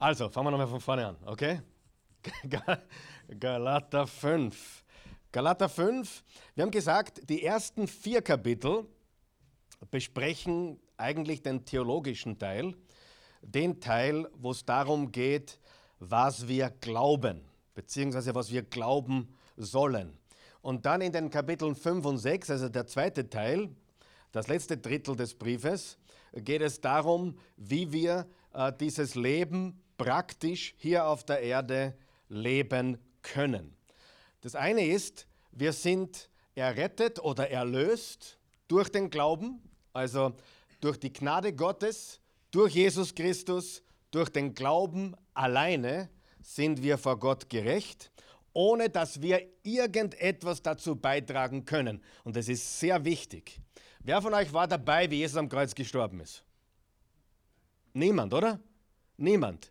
Also, fangen wir nochmal von vorne an, okay? Galater 5. Galater 5, wir haben gesagt, die ersten vier Kapitel besprechen eigentlich den theologischen Teil, den Teil, wo es darum geht, was wir glauben, beziehungsweise was wir glauben sollen. Und dann in den Kapiteln 5 und 6, also der zweite Teil, das letzte Drittel des Briefes, geht es darum, wie wir äh, dieses Leben praktisch hier auf der Erde leben können. Das eine ist, wir sind errettet oder erlöst durch den Glauben, also durch die Gnade Gottes, durch Jesus Christus, durch den Glauben alleine sind wir vor Gott gerecht, ohne dass wir irgendetwas dazu beitragen können. Und das ist sehr wichtig. Wer von euch war dabei, wie Jesus am Kreuz gestorben ist? Niemand, oder? Niemand.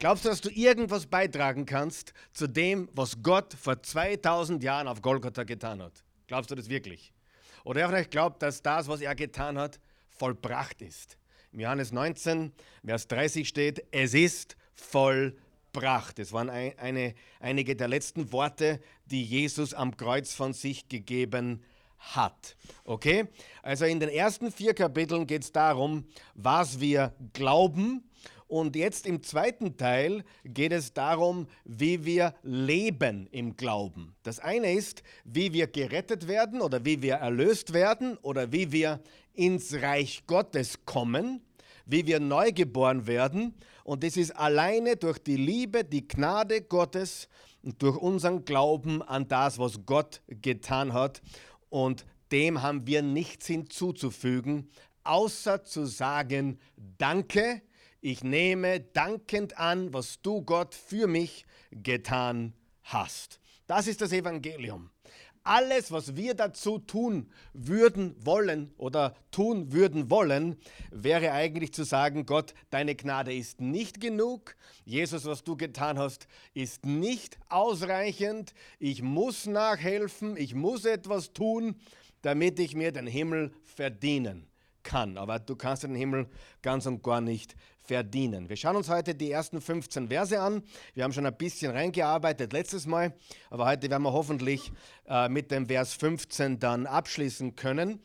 Glaubst du, dass du irgendwas beitragen kannst zu dem, was Gott vor 2000 Jahren auf Golgotha getan hat? Glaubst du das wirklich? Oder von euch glaubt, dass das, was er getan hat, vollbracht ist? Im Johannes 19, Vers 30 steht, es ist vollbracht. Das waren eine, einige der letzten Worte, die Jesus am Kreuz von sich gegeben hat. Okay? Also in den ersten vier Kapiteln geht es darum, was wir glauben und jetzt im zweiten Teil geht es darum, wie wir leben im Glauben. Das eine ist, wie wir gerettet werden oder wie wir erlöst werden oder wie wir ins Reich Gottes kommen, wie wir neu geboren werden. Und das ist alleine durch die Liebe, die Gnade Gottes und durch unseren Glauben an das, was Gott getan hat. Und dem haben wir nichts hinzuzufügen, außer zu sagen, danke ich nehme dankend an, was du Gott für mich getan hast. Das ist das Evangelium. Alles, was wir dazu tun würden wollen oder tun würden wollen, wäre eigentlich zu sagen, Gott, deine Gnade ist nicht genug. Jesus, was du getan hast, ist nicht ausreichend. Ich muss nachhelfen, ich muss etwas tun, damit ich mir den Himmel verdienen kann. Aber du kannst den Himmel ganz und gar nicht verdienen. Wir schauen uns heute die ersten 15 Verse an. Wir haben schon ein bisschen reingearbeitet letztes Mal, aber heute werden wir hoffentlich äh, mit dem Vers 15 dann abschließen können.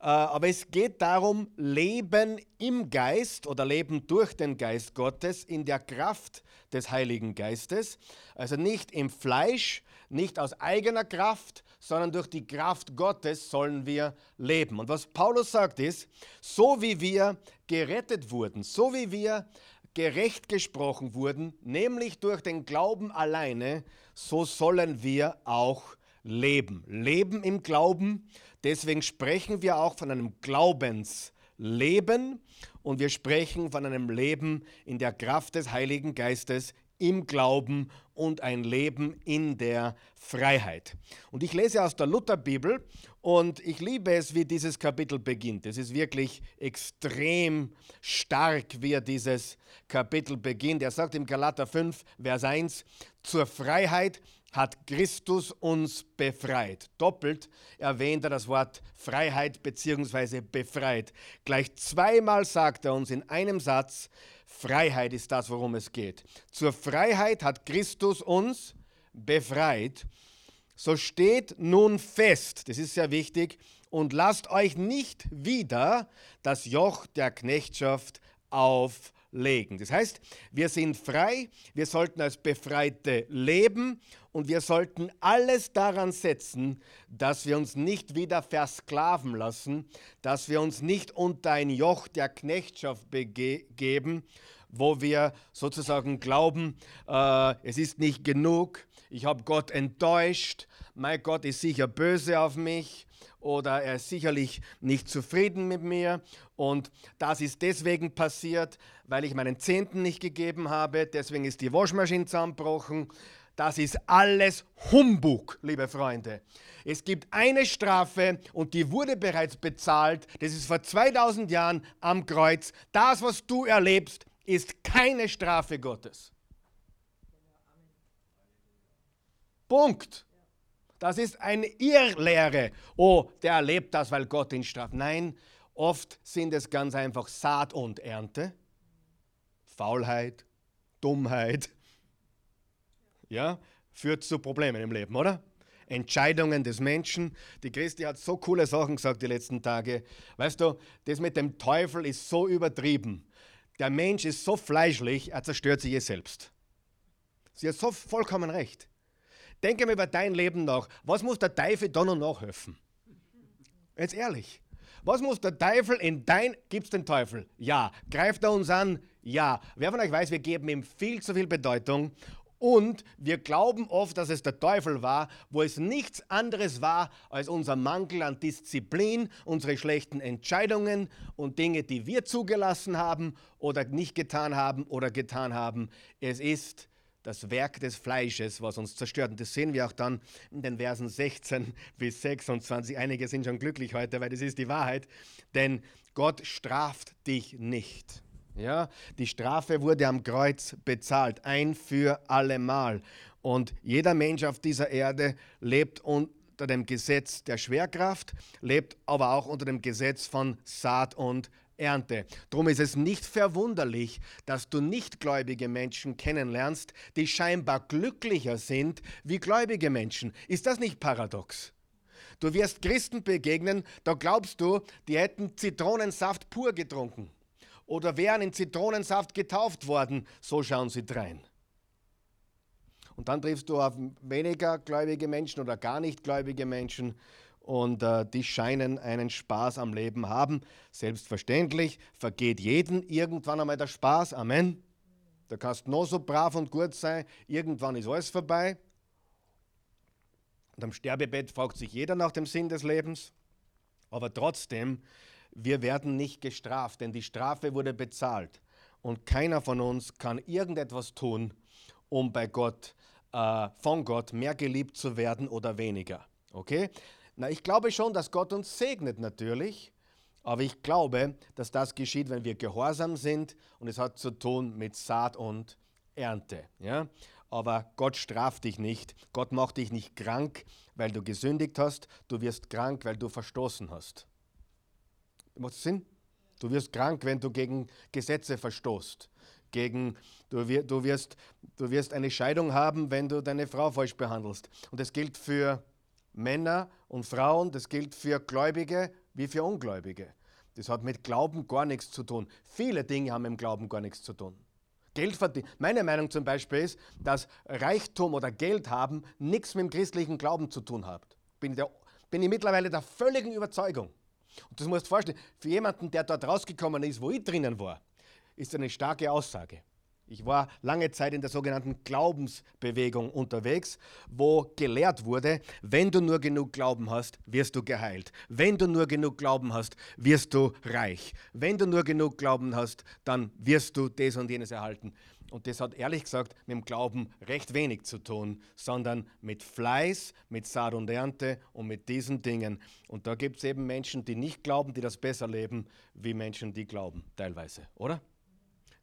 Äh, aber es geht darum, Leben im Geist oder Leben durch den Geist Gottes in der Kraft des Heiligen Geistes. Also nicht im Fleisch, nicht aus eigener Kraft, sondern durch die Kraft Gottes sollen wir leben. Und was Paulus sagt ist, so wie wir gerettet wurden, so wie wir gerecht gesprochen wurden, nämlich durch den Glauben alleine, so sollen wir auch leben. Leben im Glauben. Deswegen sprechen wir auch von einem Glaubensleben und wir sprechen von einem Leben in der Kraft des Heiligen Geistes im Glauben und ein Leben in der Freiheit. Und ich lese aus der Lutherbibel und ich liebe es, wie dieses Kapitel beginnt. Es ist wirklich extrem stark, wie er dieses Kapitel beginnt. Er sagt im Galater 5, Vers 1, zur Freiheit hat Christus uns befreit. Doppelt erwähnt er das Wort Freiheit bzw. befreit. Gleich zweimal sagt er uns in einem Satz, Freiheit ist das, worum es geht. Zur Freiheit hat Christus uns befreit. So steht nun fest, das ist sehr wichtig, und lasst euch nicht wieder das Joch der Knechtschaft auflegen. Das heißt, wir sind frei, wir sollten als Befreite leben und wir sollten alles daran setzen, dass wir uns nicht wieder versklaven lassen, dass wir uns nicht unter ein Joch der Knechtschaft begeben, wo wir sozusagen glauben, äh, es ist nicht genug, ich habe Gott enttäuscht, mein Gott ist sicher böse auf mich oder er ist sicherlich nicht zufrieden mit mir und das ist deswegen passiert, weil ich meinen Zehnten nicht gegeben habe, deswegen ist die Waschmaschine zusammengebrochen das ist alles Humbug, liebe Freunde. Es gibt eine Strafe und die wurde bereits bezahlt. Das ist vor 2000 Jahren am Kreuz. Das, was du erlebst, ist keine Strafe Gottes. Punkt. Das ist eine Irrlehre. Oh, der erlebt das, weil Gott ihn straft. Nein, oft sind es ganz einfach Saat und Ernte, Faulheit, Dummheit, ja, führt zu Problemen im Leben, oder? Entscheidungen des Menschen. Die Christi hat so coole Sachen gesagt die letzten Tage. Weißt du, das mit dem Teufel ist so übertrieben. Der Mensch ist so fleischlich, er zerstört sich eh selbst. Sie hat so vollkommen recht. Denke mal über dein Leben nach. Was muss der Teufel da noch nachhelfen? Jetzt ehrlich. Was muss der Teufel in dein. Gibt's den Teufel? Ja. Greift er uns an? Ja. Wer von euch weiß, wir geben ihm viel zu viel Bedeutung und wir glauben oft, dass es der Teufel war, wo es nichts anderes war als unser Mangel an Disziplin, unsere schlechten Entscheidungen und Dinge, die wir zugelassen haben oder nicht getan haben oder getan haben. Es ist das Werk des Fleisches, was uns zerstört. Und das sehen wir auch dann in den Versen 16 bis 26. Einige sind schon glücklich heute, weil das ist die Wahrheit. Denn Gott straft dich nicht. Ja, die Strafe wurde am Kreuz bezahlt, ein für allemal. Und jeder Mensch auf dieser Erde lebt unter dem Gesetz der Schwerkraft, lebt aber auch unter dem Gesetz von Saat und Ernte. Darum ist es nicht verwunderlich, dass du nichtgläubige Menschen kennenlernst, die scheinbar glücklicher sind wie gläubige Menschen. Ist das nicht paradox? Du wirst Christen begegnen, da glaubst du, die hätten Zitronensaft pur getrunken oder wären in Zitronensaft getauft worden. So schauen sie drein. Und dann triffst du auf weniger gläubige Menschen oder gar nicht gläubige Menschen und äh, die scheinen einen Spaß am Leben haben. Selbstverständlich vergeht jeden irgendwann einmal der Spaß. Amen. Du kannst noch so brav und gut sein, irgendwann ist alles vorbei. Und am Sterbebett fragt sich jeder nach dem Sinn des Lebens. Aber trotzdem wir werden nicht gestraft, denn die Strafe wurde bezahlt. Und keiner von uns kann irgendetwas tun, um bei Gott, äh, von Gott mehr geliebt zu werden oder weniger. Okay? Na, ich glaube schon, dass Gott uns segnet natürlich, aber ich glaube, dass das geschieht, wenn wir gehorsam sind und es hat zu tun mit Saat und Ernte. Ja? Aber Gott straft dich nicht. Gott macht dich nicht krank, weil du gesündigt hast. Du wirst krank, weil du verstoßen hast. Macht das Sinn? Du wirst krank, wenn du gegen Gesetze verstoßt. Gegen, du, wir, du, wirst, du wirst eine Scheidung haben, wenn du deine Frau falsch behandelst. Und das gilt für Männer und Frauen, das gilt für Gläubige wie für Ungläubige. Das hat mit Glauben gar nichts zu tun. Viele Dinge haben mit Glauben gar nichts zu tun. Geld verdienen. Meine Meinung zum Beispiel ist, dass Reichtum oder Geld haben nichts mit dem christlichen Glauben zu tun hat. Bin, der, bin ich mittlerweile der völligen Überzeugung. Und das musst du vorstellen, für jemanden, der dort rausgekommen ist, wo ich drinnen war, ist eine starke Aussage. Ich war lange Zeit in der sogenannten Glaubensbewegung unterwegs, wo gelehrt wurde, wenn du nur genug Glauben hast, wirst du geheilt. Wenn du nur genug Glauben hast, wirst du reich. Wenn du nur genug Glauben hast, dann wirst du das und jenes erhalten. Und das hat ehrlich gesagt mit dem Glauben recht wenig zu tun, sondern mit Fleiß, mit Saat und Ernte und mit diesen Dingen. Und da gibt es eben Menschen, die nicht glauben, die das besser leben, wie Menschen, die glauben, teilweise, oder?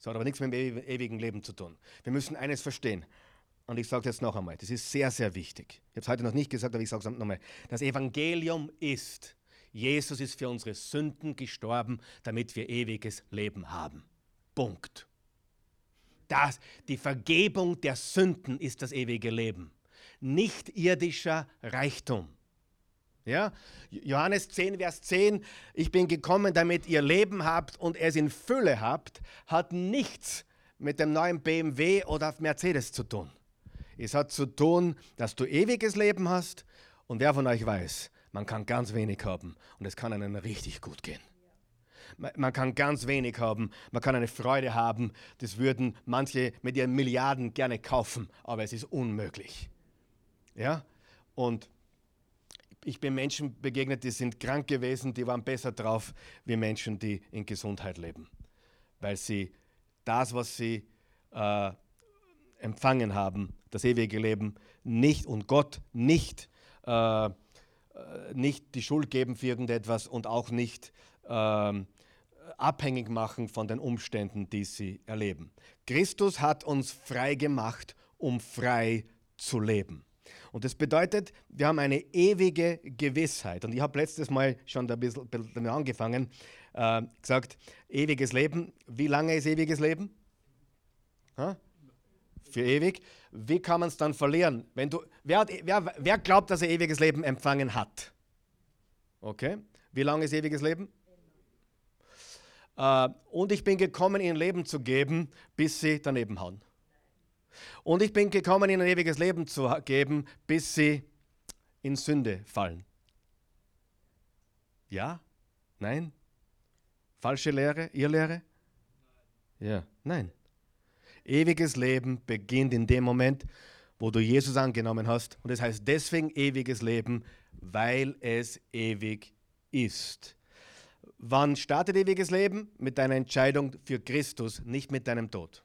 Das hat aber nichts mit dem ewigen Leben zu tun. Wir müssen eines verstehen. Und ich sage es jetzt noch einmal, das ist sehr, sehr wichtig. Ich habe es heute noch nicht gesagt, aber ich sage es nochmal. Das Evangelium ist, Jesus ist für unsere Sünden gestorben, damit wir ewiges Leben haben. Punkt das, die Vergebung der Sünden ist das ewige Leben, nicht irdischer Reichtum. Ja? Johannes 10, Vers 10, ich bin gekommen, damit ihr Leben habt und es in Fülle habt, hat nichts mit dem neuen BMW oder Mercedes zu tun. Es hat zu tun, dass du ewiges Leben hast und wer von euch weiß, man kann ganz wenig haben und es kann einem richtig gut gehen. Man kann ganz wenig haben, man kann eine Freude haben, das würden manche mit ihren Milliarden gerne kaufen, aber es ist unmöglich. Ja? Und ich bin Menschen begegnet, die sind krank gewesen, die waren besser drauf wie Menschen, die in Gesundheit leben, weil sie das, was sie äh, empfangen haben, das ewige Leben, nicht und Gott nicht, äh, äh nicht die Schuld geben für irgendetwas und auch nicht ähm, abhängig machen von den Umständen, die sie erleben. Christus hat uns frei gemacht, um frei zu leben. Und das bedeutet, wir haben eine ewige Gewissheit. Und ich habe letztes Mal schon ein bisschen damit angefangen, äh, gesagt, ewiges Leben. Wie lange ist ewiges Leben? Ha? für ewig. Wie kann man es dann verlieren? Wenn du, wer, wer, wer glaubt, dass er ewiges Leben empfangen hat? Okay. Wie lange ist ewiges Leben? Äh, und ich bin gekommen, ihnen Leben zu geben, bis sie daneben hauen. Und ich bin gekommen, ihnen ein ewiges Leben zu geben, bis sie in Sünde fallen. Ja? Nein? Falsche Lehre? Ihr Lehre? Ja, nein. Ewiges Leben beginnt in dem Moment, wo du Jesus angenommen hast. Und es das heißt deswegen ewiges Leben, weil es ewig ist. Wann startet ewiges Leben? Mit deiner Entscheidung für Christus, nicht mit deinem Tod.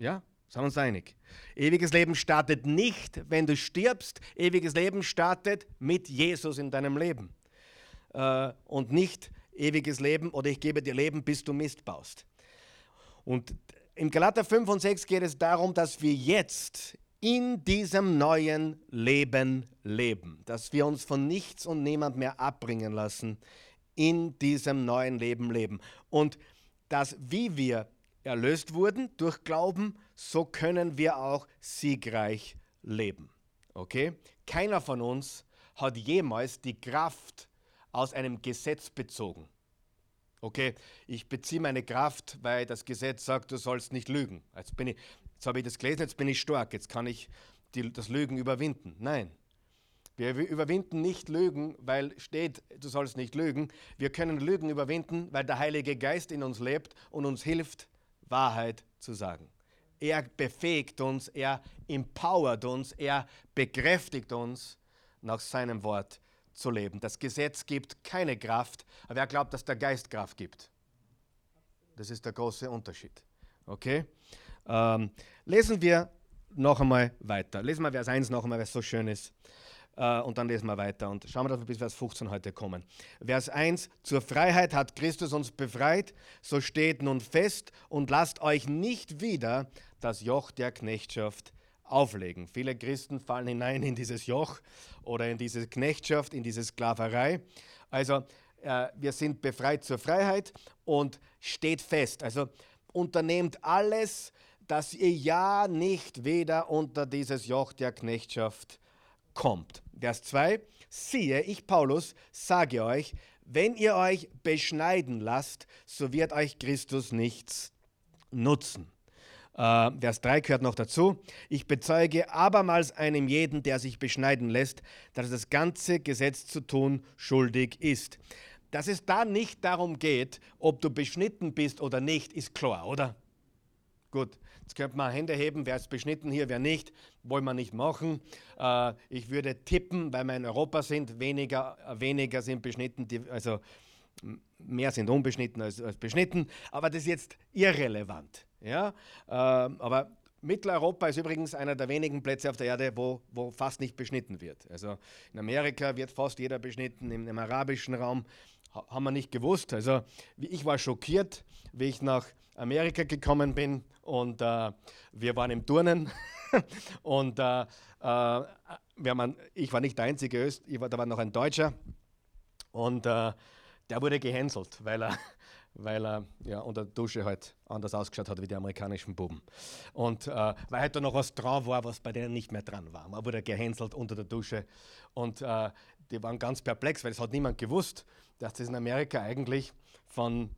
Ja, sind wir uns einig. Ewiges Leben startet nicht, wenn du stirbst. Ewiges Leben startet mit Jesus in deinem Leben. Äh, und nicht ewiges Leben oder ich gebe dir Leben, bis du Mist baust. Und im Galater 5 und 6 geht es darum, dass wir jetzt in diesem neuen Leben leben, dass wir uns von nichts und niemand mehr abbringen lassen, in diesem neuen Leben leben. Und dass, wie wir erlöst wurden durch Glauben, so können wir auch siegreich leben. Okay? Keiner von uns hat jemals die Kraft aus einem Gesetz bezogen. Okay, ich beziehe meine Kraft, weil das Gesetz sagt, du sollst nicht lügen. Jetzt, bin ich, jetzt habe ich das gelesen, jetzt bin ich stark, jetzt kann ich die, das Lügen überwinden. Nein, wir überwinden nicht Lügen, weil steht, du sollst nicht lügen. Wir können Lügen überwinden, weil der Heilige Geist in uns lebt und uns hilft, Wahrheit zu sagen. Er befähigt uns, er empowert uns, er bekräftigt uns, nach seinem Wort zu leben. Das Gesetz gibt keine Kraft, aber wer glaubt, dass der Geist Kraft gibt? Das ist der große Unterschied. Okay? Ähm, lesen wir noch einmal weiter. Lesen wir Vers 1 noch einmal, weil es so schön ist. Äh, und dann lesen wir weiter und schauen wir, dass wir bis Vers 15 heute kommen. Vers 1, zur Freiheit hat Christus uns befreit, so steht nun fest und lasst euch nicht wieder das Joch der Knechtschaft auflegen. Viele Christen fallen hinein in dieses Joch oder in diese Knechtschaft, in diese Sklaverei. Also äh, wir sind befreit zur Freiheit und steht fest. Also unternehmt alles, dass ihr ja nicht wieder unter dieses Joch der Knechtschaft kommt. Vers 2, siehe, ich Paulus sage euch, wenn ihr euch beschneiden lasst, so wird euch Christus nichts nutzen. Äh, Vers 3 gehört noch dazu. Ich bezeuge abermals einem jeden, der sich beschneiden lässt, dass das ganze Gesetz zu tun schuldig ist. Dass es da nicht darum geht, ob du beschnitten bist oder nicht, ist klar, oder? Gut, jetzt könnte man Hände heben, wer ist beschnitten hier, wer nicht, wollen wir nicht machen. Äh, ich würde tippen, weil wir in Europa sind, weniger, weniger sind beschnitten, die, also mehr sind unbeschnitten als, als, beschnitten, aber das ist jetzt irrelevant. Ja? Äh, aber Mitteleuropa ist übrigens einer der wenigen Plätze auf der Erde, wo, wo fast nicht beschnitten wird. Also in Amerika wird fast jeder beschnitten, im, im arabischen Raum haben wir nicht gewusst. Also ich war schockiert, wie ich nach Amerika gekommen bin und äh, wir waren im Turnen und äh, äh, haben, ich war nicht der einzige Öst, war, da war noch ein Deutscher und äh, der wurde gehänselt, weil er, weil er ja, unter der Dusche halt anders ausgeschaut hat wie die amerikanischen Buben. Und äh, weil halt da noch was dran war, was bei denen nicht mehr dran war. Man wurde gehänselt unter der Dusche und äh, die waren ganz perplex, weil es hat niemand gewusst, dass das in Amerika eigentlich von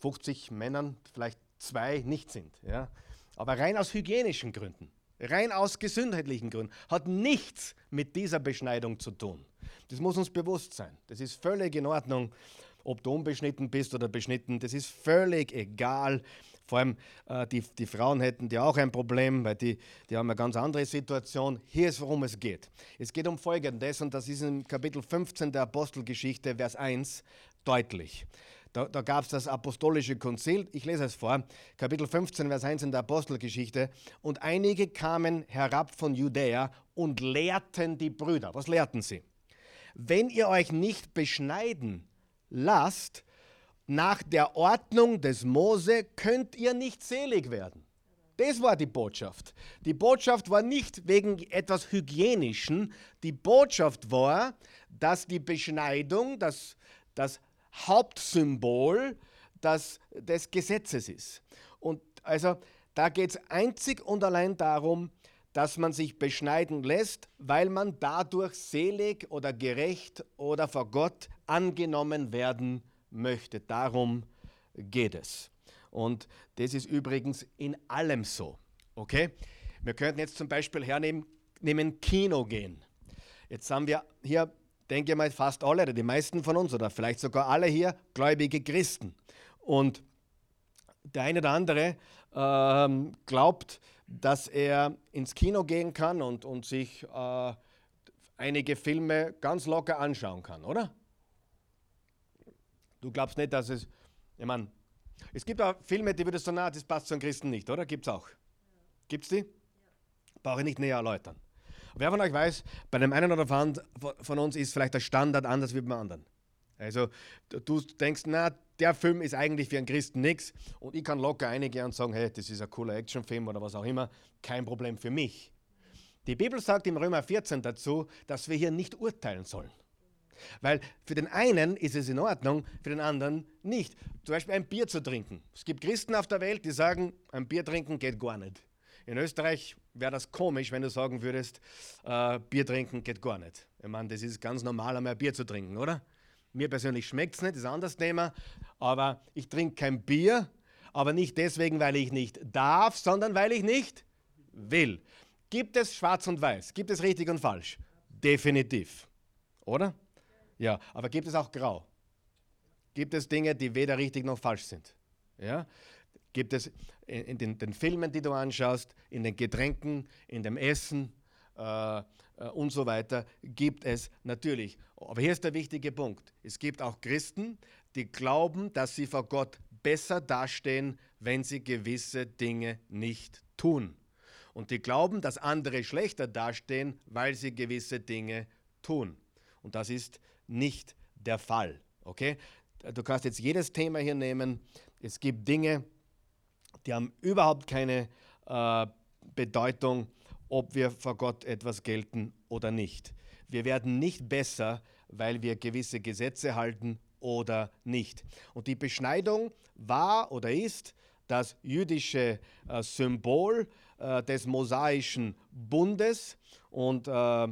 50 Männern vielleicht zwei nicht sind. Ja? Aber rein aus hygienischen Gründen, rein aus gesundheitlichen Gründen, hat nichts mit dieser Beschneidung zu tun. Das muss uns bewusst sein. Das ist völlig in Ordnung, ob du unbeschnitten bist oder beschnitten. Das ist völlig egal. Vor allem äh, die, die Frauen hätten ja auch ein Problem, weil die, die haben eine ganz andere Situation. Hier ist, worum es geht. Es geht um Folgendes, und das ist im Kapitel 15 der Apostelgeschichte, Vers 1, deutlich. Da, da gab es das apostolische Konzil. Ich lese es vor. Kapitel 15, Vers 1 in der Apostelgeschichte. Und einige kamen herab von Judäa und lehrten die Brüder. Was lehrten sie? Wenn ihr euch nicht beschneiden lasst, nach der Ordnung des Mose könnt ihr nicht selig werden. Das war die Botschaft. Die Botschaft war nicht wegen etwas Hygienischen. Die Botschaft war, dass die Beschneidung, das, das Hauptsymbol das, des Gesetzes ist. Und also da geht es einzig und allein darum, dass man sich beschneiden lässt, weil man dadurch selig oder gerecht oder vor Gott angenommen werden möchte. Darum geht es. Und das ist übrigens in allem so. Okay? Wir könnten jetzt zum Beispiel hernehmen, nehmen Kino gehen. Jetzt haben wir hier, denke ich mal, fast alle, oder die meisten von uns, oder vielleicht sogar alle hier, gläubige Christen. Und der eine oder andere ähm, glaubt, dass er ins Kino gehen kann und, und sich äh, einige Filme ganz locker anschauen kann, oder? Du glaubst nicht, dass es, ich meine, es gibt auch Filme, die würdest du sagen, das passt zu einem Christen nicht, oder? Gibt es auch? Gibt es die? Brauche ich nicht näher erläutern. Wer von euch weiß, bei dem einen oder anderen von uns ist vielleicht der Standard anders wie beim anderen. Also du denkst, na, der Film ist eigentlich für einen Christen nichts und ich kann locker eingehen und sagen, hey, das ist ein cooler Actionfilm oder was auch immer, kein Problem für mich. Die Bibel sagt im Römer 14 dazu, dass wir hier nicht urteilen sollen. Weil für den einen ist es in Ordnung, für den anderen nicht. Zum Beispiel ein Bier zu trinken. Es gibt Christen auf der Welt, die sagen, ein Bier trinken geht gar nicht. In Österreich wäre das komisch, wenn du sagen würdest, äh, Bier trinken geht gar nicht. Ich meine, das ist ganz normal, einmal ein Bier zu trinken, oder? Mir persönlich schmeckt es nicht, ist ein anderes Thema. Aber ich trinke kein Bier, aber nicht deswegen, weil ich nicht darf, sondern weil ich nicht will. Gibt es schwarz und weiß? Gibt es richtig und falsch? Definitiv. Oder? Ja, aber gibt es auch grau? Gibt es Dinge, die weder richtig noch falsch sind? Ja? Gibt es in den, den Filmen, die du anschaust, in den Getränken, in dem Essen äh, äh, und so weiter, gibt es natürlich. Aber hier ist der wichtige Punkt. Es gibt auch Christen, die glauben, dass sie vor Gott besser dastehen, wenn sie gewisse Dinge nicht tun. Und die glauben, dass andere schlechter dastehen, weil sie gewisse Dinge tun. Und das ist nicht der Fall. Okay? Du kannst jetzt jedes Thema hier nehmen. Es gibt Dinge, die haben überhaupt keine äh, Bedeutung, ob wir vor Gott etwas gelten oder nicht. Wir werden nicht besser, weil wir gewisse Gesetze halten oder nicht. Und die Beschneidung war oder ist das jüdische äh, Symbol äh, des mosaischen Bundes und äh,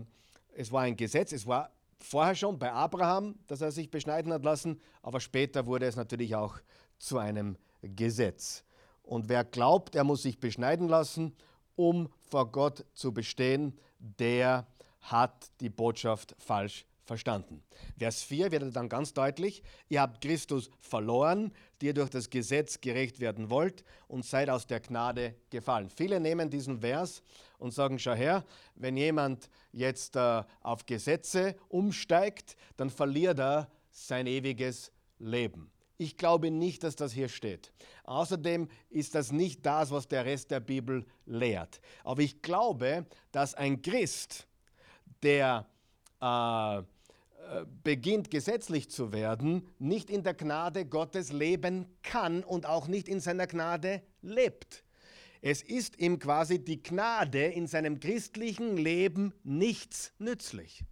es war ein Gesetz, es war vorher schon bei Abraham, dass er sich beschneiden hat lassen, aber später wurde es natürlich auch zu einem Gesetz. Und wer glaubt, er muss sich beschneiden lassen, um vor Gott zu bestehen, der hat die Botschaft falsch verstanden. Vers 4 wird dann ganz deutlich, ihr habt Christus verloren, die ihr durch das Gesetz gerecht werden wollt und seid aus der Gnade gefallen. Viele nehmen diesen Vers und sagen, schau her, wenn jemand jetzt äh, auf Gesetze umsteigt, dann verliert er sein ewiges Leben. Ich glaube nicht, dass das hier steht. Außerdem ist das nicht das, was der Rest der Bibel lehrt. Aber ich glaube, dass ein Christ, der äh, beginnt gesetzlich zu werden, nicht in der Gnade Gottes leben kann und auch nicht in seiner Gnade lebt. Es ist ihm quasi die Gnade in seinem christlichen Leben nichts nützlich.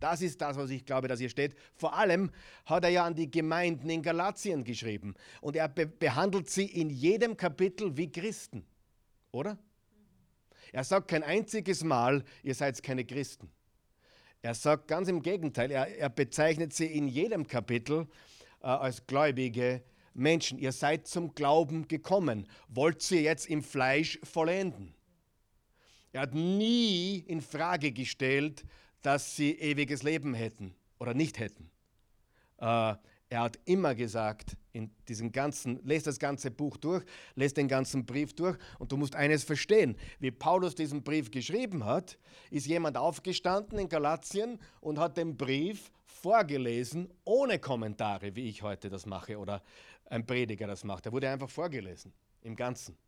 Das ist das, was ich glaube, dass hier steht. Vor allem hat er ja an die Gemeinden in Galatien geschrieben. Und er be behandelt sie in jedem Kapitel wie Christen. Oder? Er sagt kein einziges Mal, ihr seid keine Christen. Er sagt ganz im Gegenteil, er, er bezeichnet sie in jedem Kapitel äh, als gläubige Menschen. Ihr seid zum Glauben gekommen. Wollt ihr jetzt im Fleisch vollenden? Er hat nie in Frage gestellt, dass sie ewiges Leben hätten oder nicht hätten. Äh, er hat immer gesagt, in diesem ganzen, lest das ganze Buch durch, lest den ganzen Brief durch und du musst eines verstehen. Wie Paulus diesen Brief geschrieben hat, ist jemand aufgestanden in Galatien und hat den Brief vorgelesen, ohne Kommentare, wie ich heute das mache oder ein Prediger das macht. Er wurde einfach vorgelesen, im Ganzen.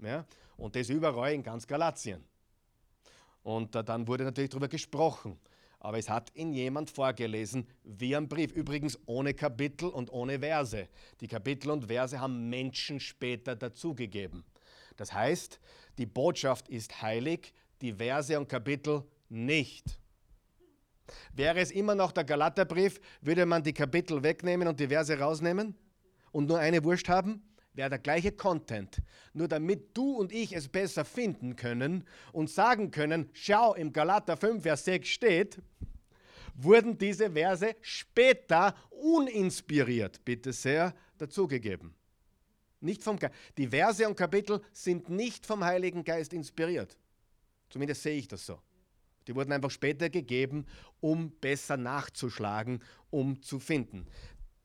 Ja? Und das überall in ganz Galatien. Und äh, dann wurde natürlich darüber gesprochen. Aber es hat ihn jemand vorgelesen wie ein Brief. Übrigens ohne Kapitel und ohne Verse. Die Kapitel und Verse haben Menschen später dazugegeben. Das heißt, die Botschaft ist heilig, die Verse und Kapitel nicht. Wäre es immer noch der Galaterbrief, würde man die Kapitel wegnehmen und die Verse rausnehmen? und nur eine Wurst haben, wäre der gleiche Content. Nur damit du und ich es besser finden können und sagen können, schau, im Galater 5, Vers 6 steht, wurden diese Verse später uninspiriert, bitte sehr, dazugegeben. Nicht vom die Verse und Kapitel sind nicht vom Heiligen Geist inspiriert. Zumindest sehe ich das so. Die wurden einfach später gegeben, um besser nachzuschlagen, um zu finden.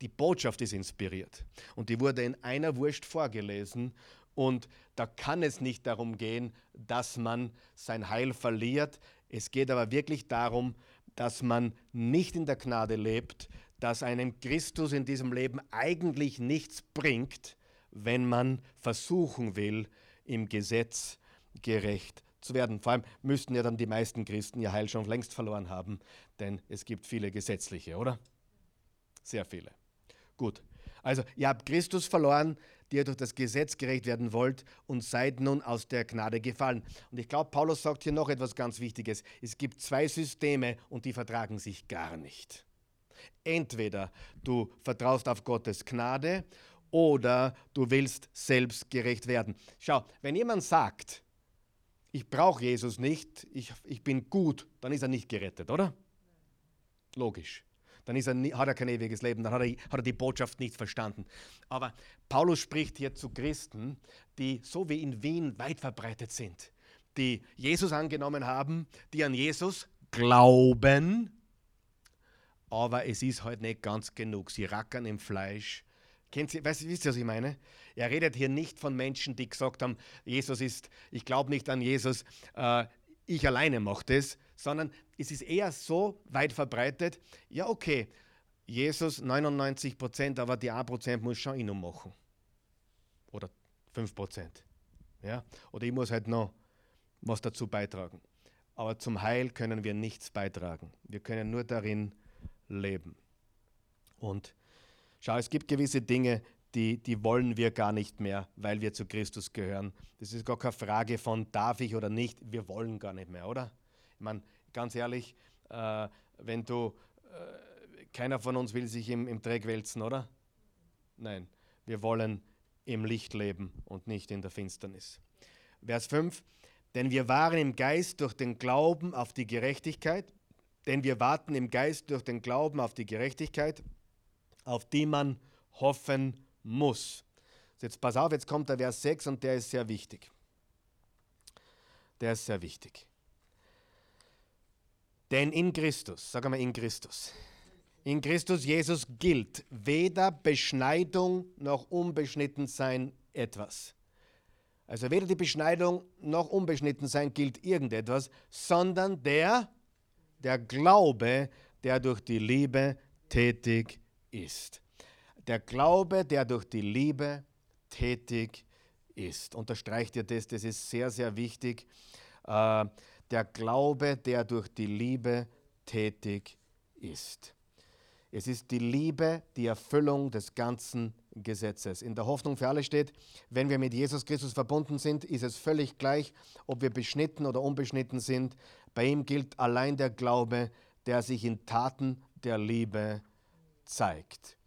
Die Botschaft ist inspiriert und die wurde in einer Wurst vorgelesen und da kann es nicht darum gehen, dass man sein Heil verliert. Es geht aber wirklich darum, dass man nicht in der Gnade lebt, dass einem Christus in diesem Leben eigentlich nichts bringt, wenn man versuchen will, im Gesetz gerecht zu werden. Vor allem müssten ja dann die meisten Christen ihr Heil schon längst verloren haben, denn es gibt viele gesetzliche, oder? Sehr viele. Gut. Also, ihr habt Christus verloren, die ihr durch das Gesetz gerecht werden wollt und seid nun aus der Gnade gefallen. Und ich glaube, Paulus sagt hier noch etwas ganz Wichtiges. Es gibt zwei Systeme und die vertragen sich gar nicht. Entweder du vertraust auf Gottes Gnade oder du willst selbst gerecht werden. Schau, wenn jemand sagt, ich brauche Jesus nicht, ich, ich bin gut, dann ist er nicht gerettet, oder? Logisch dann er, hat er kein ewiges Leben, dann hat er, hat er die Botschaft nicht verstanden. Aber Paulus spricht hier zu Christen, die so wie in Wien weit verbreitet sind, die Jesus angenommen haben, die an Jesus glauben, aber es ist halt nicht ganz genug. Sie rackern im Fleisch. Kennt Sie, weißt, wisst ihr, was ich meine? Er redet hier nicht von Menschen, die gesagt haben, Jesus ist, ich glaube nicht an Jesus, äh, ich alleine mache das, sondern es ist eher so weit verbreitet, ja okay, Jesus 99 Prozent, aber die 1 Prozent muss schon ich noch machen. Oder 5 Prozent. Ja? Oder ich muss halt noch was dazu beitragen. Aber zum Heil können wir nichts beitragen. Wir können nur darin leben. Und schau, es gibt gewisse Dinge, die, die wollen wir gar nicht mehr, weil wir zu Christus gehören. Das ist gar keine Frage von darf ich oder nicht. Wir wollen gar nicht mehr, oder? Ich meine, ganz ehrlich, äh, wenn du, äh, keiner von uns will sich im, im Dreck wälzen, oder? Nein, wir wollen im Licht leben und nicht in der Finsternis. Vers 5, denn wir waren im Geist durch den Glauben auf die Gerechtigkeit, denn wir warten im Geist durch den Glauben auf die Gerechtigkeit, auf die man hoffen muss. Jetzt pass auf, jetzt kommt der Vers 6 und der ist sehr wichtig. Der ist sehr wichtig. Denn in Christus, sag mal in Christus, in Christus Jesus gilt weder Beschneidung noch Unbeschnittensein etwas. Also weder die Beschneidung noch Unbeschnittensein gilt irgendetwas, sondern der, der Glaube, der durch die Liebe tätig ist. Der Glaube, der durch die Liebe tätig ist. Unterstreicht ihr das, das ist sehr, sehr wichtig. Äh, der Glaube, der durch die Liebe tätig ist. Es ist die Liebe, die Erfüllung des ganzen Gesetzes. In der Hoffnung für alle steht, wenn wir mit Jesus Christus verbunden sind, ist es völlig gleich, ob wir beschnitten oder unbeschnitten sind. Bei ihm gilt allein der Glaube, der sich in Taten der Liebe zeigt.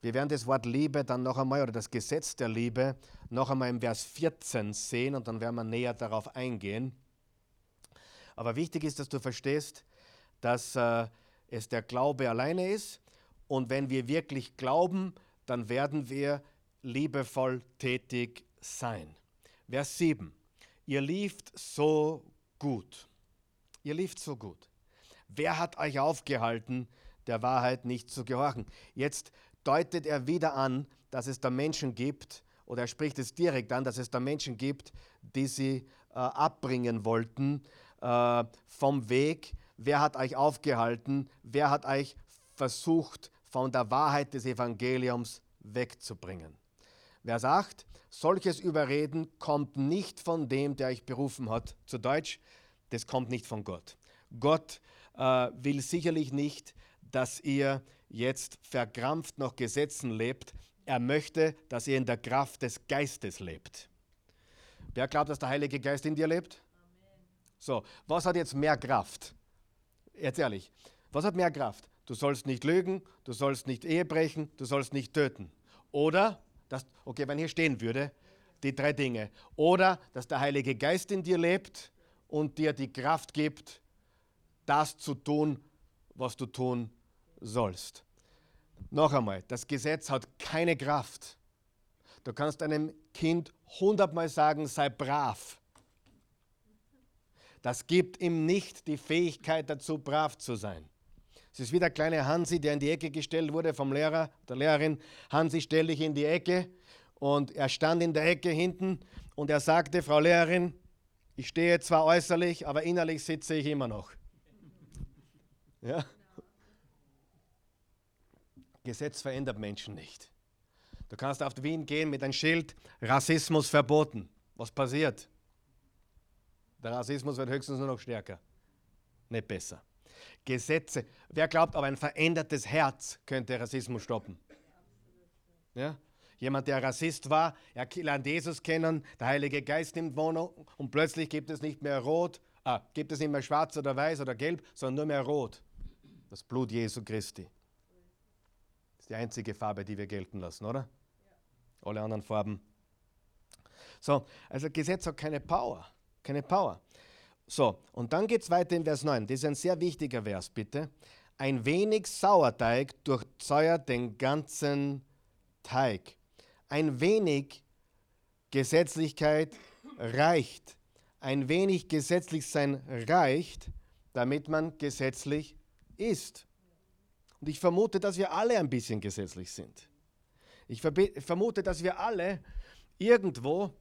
Wir werden das Wort Liebe dann noch einmal, oder das Gesetz der Liebe, noch einmal im Vers 14 sehen und dann werden wir näher darauf eingehen. Aber wichtig ist, dass du verstehst, dass äh, es der Glaube alleine ist. Und wenn wir wirklich glauben, dann werden wir liebevoll tätig sein. Vers 7. Ihr lieft so gut. Ihr lieft so gut. Wer hat euch aufgehalten, der Wahrheit nicht zu gehorchen? Jetzt deutet er wieder an, dass es da Menschen gibt, oder er spricht es direkt an, dass es da Menschen gibt, die sie äh, abbringen wollten äh, vom Weg. Wer hat euch aufgehalten? Wer hat euch versucht, von der Wahrheit des Evangeliums wegzubringen? Wer sagt, solches Überreden kommt nicht von dem, der euch berufen hat. Zu Deutsch, das kommt nicht von Gott. Gott äh, will sicherlich nicht, dass ihr jetzt verkrampft nach Gesetzen lebt. Er möchte, dass ihr in der Kraft des Geistes lebt. Wer glaubt, dass der Heilige Geist in dir lebt? So, was hat jetzt mehr Kraft? Jetzt ehrlich, was hat mehr Kraft? Du sollst nicht lügen, du sollst nicht Ehe brechen, du sollst nicht töten. Oder dass, okay, wenn hier stehen würde, die drei Dinge. Oder dass der Heilige Geist in dir lebt und dir die Kraft gibt, das zu tun, was du tun sollst. Noch einmal, das Gesetz hat keine Kraft. Du kannst einem Kind hundertmal sagen, sei brav. Das gibt ihm nicht die Fähigkeit dazu, brav zu sein. Es ist wie der kleine Hansi, der in die Ecke gestellt wurde vom Lehrer, der Lehrerin. Hansi, stell dich in die Ecke. Und er stand in der Ecke hinten und er sagte, Frau Lehrerin, ich stehe zwar äußerlich, aber innerlich sitze ich immer noch. Ja? Gesetz verändert Menschen nicht. Du kannst auf Wien gehen mit einem Schild, Rassismus verboten. Was passiert? Der Rassismus wird höchstens nur noch stärker, nicht besser. Gesetze. Wer glaubt, aber ein verändertes Herz könnte Rassismus stoppen? Ja? Jemand, der Rassist war, er lernt Jesus kennen, der Heilige Geist nimmt Wohnung und plötzlich gibt es nicht mehr rot, ah, gibt es nicht mehr schwarz oder weiß oder gelb, sondern nur mehr rot. Das Blut Jesu Christi. Das ist die einzige Farbe, die wir gelten lassen, oder? Alle anderen Farben. So, also Gesetz hat keine Power. Keine Power. So, und dann geht es weiter in Vers 9. Das ist ein sehr wichtiger Vers, bitte. Ein wenig Sauerteig durchsäuert den ganzen Teig. Ein wenig Gesetzlichkeit reicht. Ein wenig gesetzlich sein reicht, damit man gesetzlich ist. Und ich vermute, dass wir alle ein bisschen gesetzlich sind. Ich vermute, dass wir alle irgendwo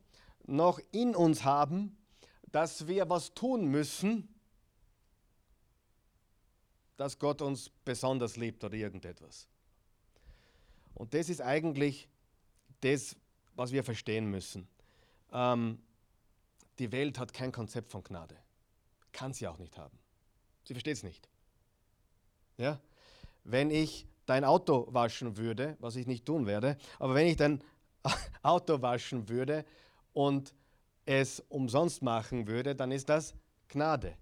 noch in uns haben, dass wir was tun müssen, dass Gott uns besonders liebt oder irgendetwas. Und das ist eigentlich das, was wir verstehen müssen. Ähm, die Welt hat kein Konzept von Gnade. Kann sie auch nicht haben. Sie versteht es nicht. Ja? Wenn ich dein Auto waschen würde, was ich nicht tun werde, aber wenn ich dein Auto waschen würde und es umsonst machen würde, dann ist das Gnade.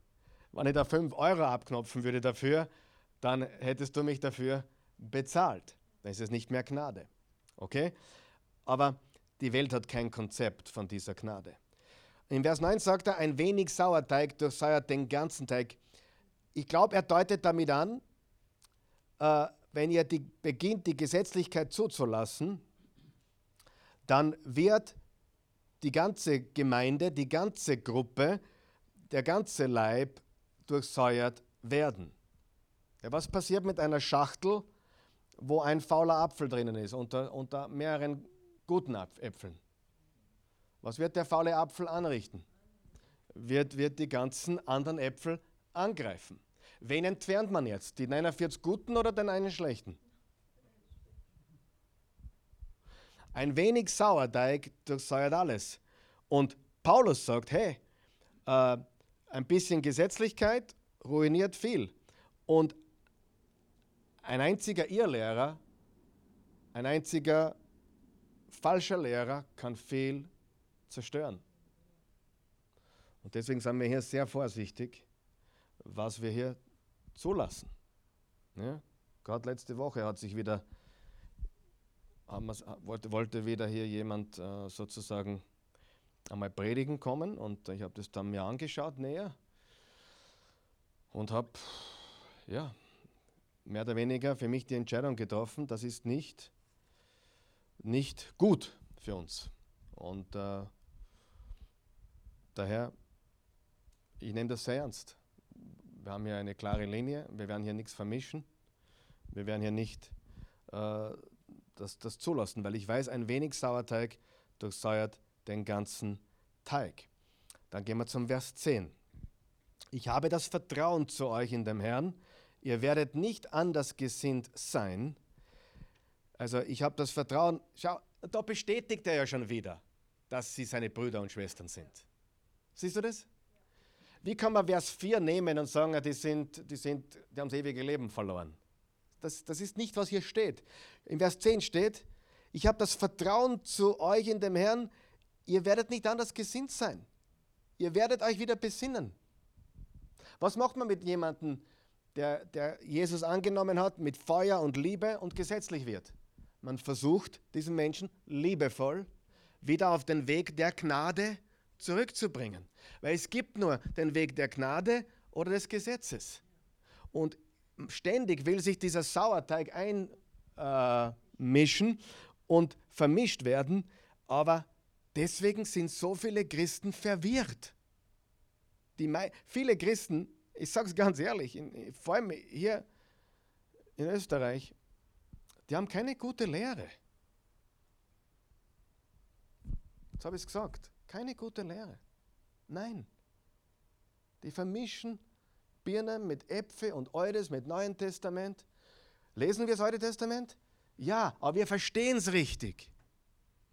Wenn ich da 5 Euro abknopfen würde dafür, dann hättest du mich dafür bezahlt. Dann ist es nicht mehr Gnade. Okay? Aber die Welt hat kein Konzept von dieser Gnade. In Vers 9 sagt er, ein wenig Sauerteig durchsäuert den ganzen Teig. Ich glaube, er deutet damit an, äh, wenn ihr die, beginnt, die Gesetzlichkeit zuzulassen, dann wird die ganze Gemeinde, die ganze Gruppe, der ganze Leib durchsäuert werden. Ja, was passiert mit einer Schachtel, wo ein fauler Apfel drinnen ist, unter, unter mehreren guten Äpfeln? Was wird der faule Apfel anrichten? Wird, wird die ganzen anderen Äpfel angreifen. Wen entfernt man jetzt? Die 49 guten oder den einen schlechten? Ein wenig Sauerteig durchsäuert alles. Und Paulus sagt, hey, äh, ein bisschen Gesetzlichkeit ruiniert viel. Und ein einziger Irrlehrer, ein einziger falscher Lehrer kann viel zerstören. Und deswegen sind wir hier sehr vorsichtig, was wir hier zulassen. Ja? Gerade letzte Woche hat sich wieder, wollte, wollte wieder hier jemand äh, sozusagen einmal predigen kommen und ich habe das dann mir angeschaut näher und habe ja, mehr oder weniger für mich die Entscheidung getroffen, das ist nicht, nicht gut für uns. Und äh, daher, ich nehme das sehr ernst. Wir haben hier eine klare Linie, wir werden hier nichts vermischen, wir werden hier nicht äh, das, das zulassen, weil ich weiß, ein wenig Sauerteig durchsäuert den ganzen Teig. Dann gehen wir zum Vers 10. Ich habe das Vertrauen zu euch in dem Herrn, ihr werdet nicht anders gesinnt sein. Also ich habe das Vertrauen, schau, da bestätigt er ja schon wieder, dass sie seine Brüder und Schwestern sind. Siehst du das? Wie kann man Vers 4 nehmen und sagen, die, sind, die, sind, die haben das ewige Leben verloren? Das, das ist nicht, was hier steht. In Vers 10 steht, ich habe das Vertrauen zu euch in dem Herrn, ihr werdet nicht anders gesinnt sein. Ihr werdet euch wieder besinnen. Was macht man mit jemandem, der, der Jesus angenommen hat, mit Feuer und Liebe und gesetzlich wird? man versucht, diesen Menschen liebevoll wieder auf den Weg der Gnade zurückzubringen. Weil es gibt nur den Weg der Gnade oder des Gesetzes. Und ständig will sich dieser Sauerteig einmischen äh, und vermischt werden, aber deswegen sind so viele Christen verwirrt. Viele Christen, ich sage es ganz ehrlich, in, vor allem hier in Österreich, die haben keine gute Lehre. Jetzt habe ich es gesagt. Keine gute Lehre. Nein. Die vermischen Birnen mit Äpfel und Eures mit Neuen Testament. Lesen wir das Alte Testament? Ja, aber wir verstehen es richtig.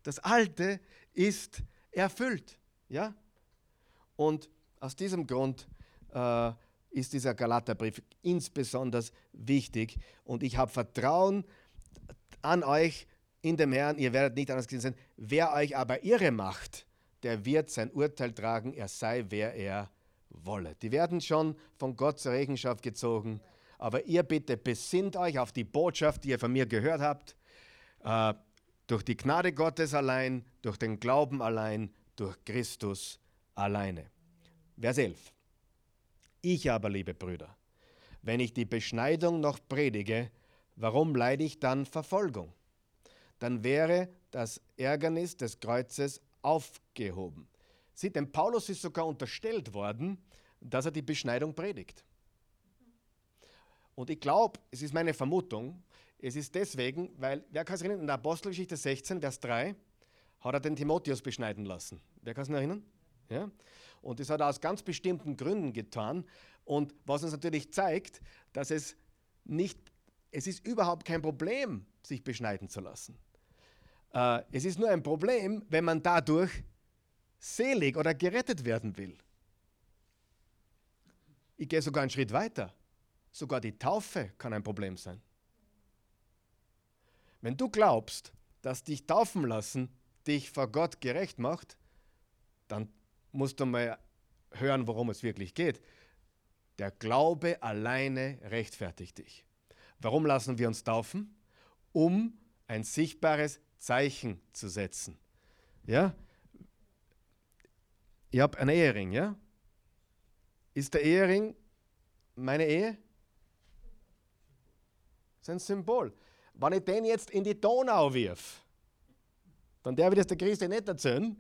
Das Alte ist erfüllt. Ja? Und aus diesem Grund äh, ist dieser Galaterbrief insbesondere wichtig. Und ich habe Vertrauen an euch in dem Herrn. Ihr werdet nicht anders gesehen sein. Wer euch aber irre macht, der wird sein Urteil tragen, er sei, wer er wolle. Die werden schon von Gott zur Rechenschaft gezogen. Aber ihr bitte besinnt euch auf die Botschaft, die ihr von mir gehört habt. Äh, durch die Gnade Gottes allein, durch den Glauben allein, durch Christus alleine. Vers 11. Ich aber, liebe Brüder, wenn ich die Beschneidung noch predige, warum leide ich dann Verfolgung? Dann wäre das Ärgernis des Kreuzes aufgehoben. Sieht, dem Paulus ist sogar unterstellt worden, dass er die Beschneidung predigt. Und ich glaube, es ist meine Vermutung, es ist deswegen, weil, wer kann sich erinnern, in der Apostelgeschichte 16, Vers 3, hat er den Timotheus beschneiden lassen. Wer kann sich erinnern? Ja? Und das hat er aus ganz bestimmten Gründen getan. Und was uns natürlich zeigt, dass es nicht, es ist überhaupt kein Problem, sich beschneiden zu lassen. Äh, es ist nur ein Problem, wenn man dadurch selig oder gerettet werden will. Ich gehe sogar einen Schritt weiter. Sogar die Taufe kann ein Problem sein. Wenn du glaubst, dass dich taufen lassen dich vor Gott gerecht macht, dann musst du mal hören, worum es wirklich geht. Der Glaube alleine rechtfertigt dich. Warum lassen wir uns taufen? Um ein sichtbares Zeichen zu setzen. Ja? Ich habe einen Ehering, ja? Ist der Ehering meine Ehe? Das ist ein Symbol. Wenn ich den jetzt in die Donau wirf, dann darf ich das der Christi nicht erzählen.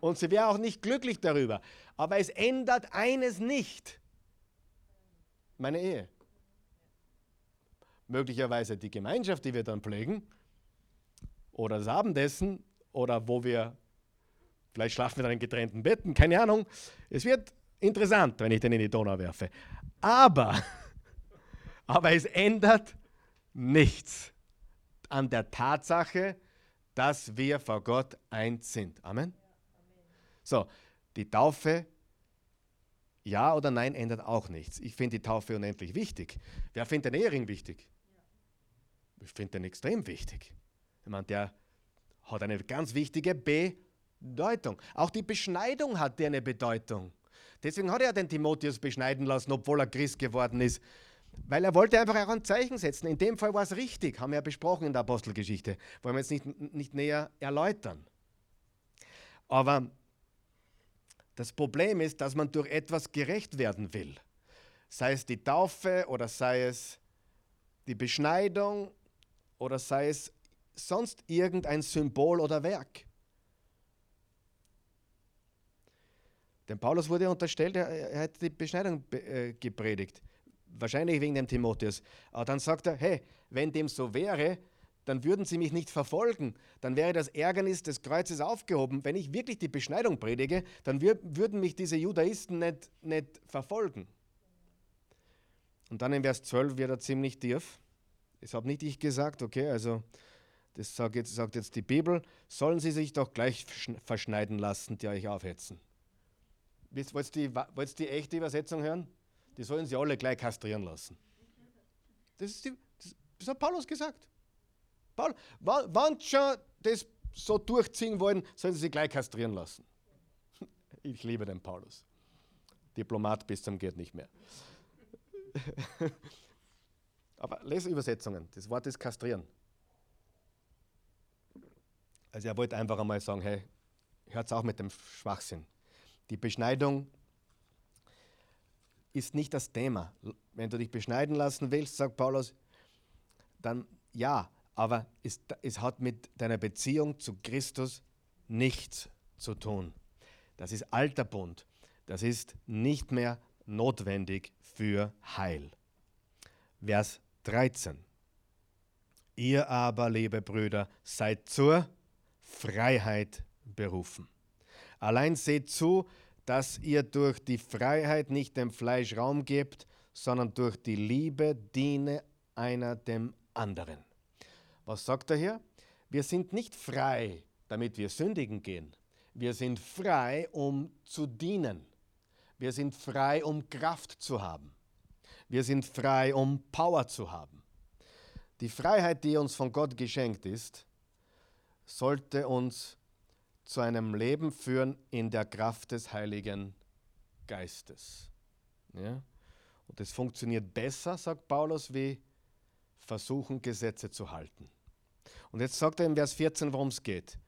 Und sie wäre auch nicht glücklich darüber. Aber es ändert eines nicht. Meine Ehe. Möglicherweise die Gemeinschaft, die wir dann pflegen, oder das Abendessen, oder wo wir, vielleicht schlafen wir dann in getrennten Betten, keine Ahnung. Es wird interessant, wenn ich den in die Donau werfe. Aber, aber es ändert nichts an der Tatsache, dass wir vor Gott eins sind. Amen. So, die Taufe, ja oder nein, ändert auch nichts. Ich finde die Taufe unendlich wichtig. Wer findet den Ehering wichtig? Ich finde den extrem wichtig. Ich meine, der hat eine ganz wichtige Bedeutung. Auch die Beschneidung hat eine Bedeutung. Deswegen hat er den Timotheus beschneiden lassen, obwohl er Christ geworden ist. Weil er wollte einfach auch ein Zeichen setzen. In dem Fall war es richtig, haben wir ja besprochen in der Apostelgeschichte. Wollen wir jetzt nicht, nicht näher erläutern. Aber das Problem ist, dass man durch etwas gerecht werden will. Sei es die Taufe oder sei es die Beschneidung oder sei es sonst irgendein Symbol oder Werk. Denn Paulus wurde unterstellt, er, hätte die Beschneidung äh, gepredigt. Wahrscheinlich wegen dem Timotheus. Aber dann sagt er, hey, wenn dem so wäre, dann würden sie mich nicht verfolgen. Dann wäre das Ärgernis des Kreuzes aufgehoben. Wenn ich wirklich die Beschneidung predige, dann würden mich diese Judaisten nicht, nicht verfolgen. Und dann in Vers 12 wird er ziemlich tief. Das habe nicht ich gesagt, okay, also das sagt jetzt, sagt jetzt die Bibel, sollen sie sich doch gleich verschneiden lassen, die euch aufhetzen. Wollt ihr die, wollt die echte Übersetzung hören? Die sollen sie alle gleich kastrieren lassen. Das, ist die, das, das hat Paulus gesagt. Paul, wann schon das so durchziehen wollen, sollen sie sich gleich kastrieren lassen. Ich liebe den Paulus. Diplomat bis zum geht nicht mehr. Aber lese Übersetzungen. Das Wort ist kastrieren. Also er wollte einfach einmal sagen, hey, hört auch mit dem Schwachsinn. Die Beschneidung ist nicht das Thema. Wenn du dich beschneiden lassen willst, sagt Paulus, dann ja, aber es, es hat mit deiner Beziehung zu Christus nichts zu tun. Das ist alter Bund. Das ist nicht mehr notwendig für Heil. Vers 13. Ihr aber, liebe Brüder, seid zur Freiheit berufen. Allein seht zu, dass ihr durch die Freiheit nicht dem Fleisch Raum gebt, sondern durch die Liebe diene einer dem anderen. Was sagt er hier? Wir sind nicht frei, damit wir sündigen gehen. Wir sind frei, um zu dienen. Wir sind frei, um Kraft zu haben. Wir sind frei, um Power zu haben. Die Freiheit, die uns von Gott geschenkt ist, sollte uns zu einem Leben führen in der Kraft des Heiligen Geistes. Ja? Und es funktioniert besser, sagt Paulus, wie versuchen, Gesetze zu halten. Und jetzt sagt er im Vers 14, worum es geht.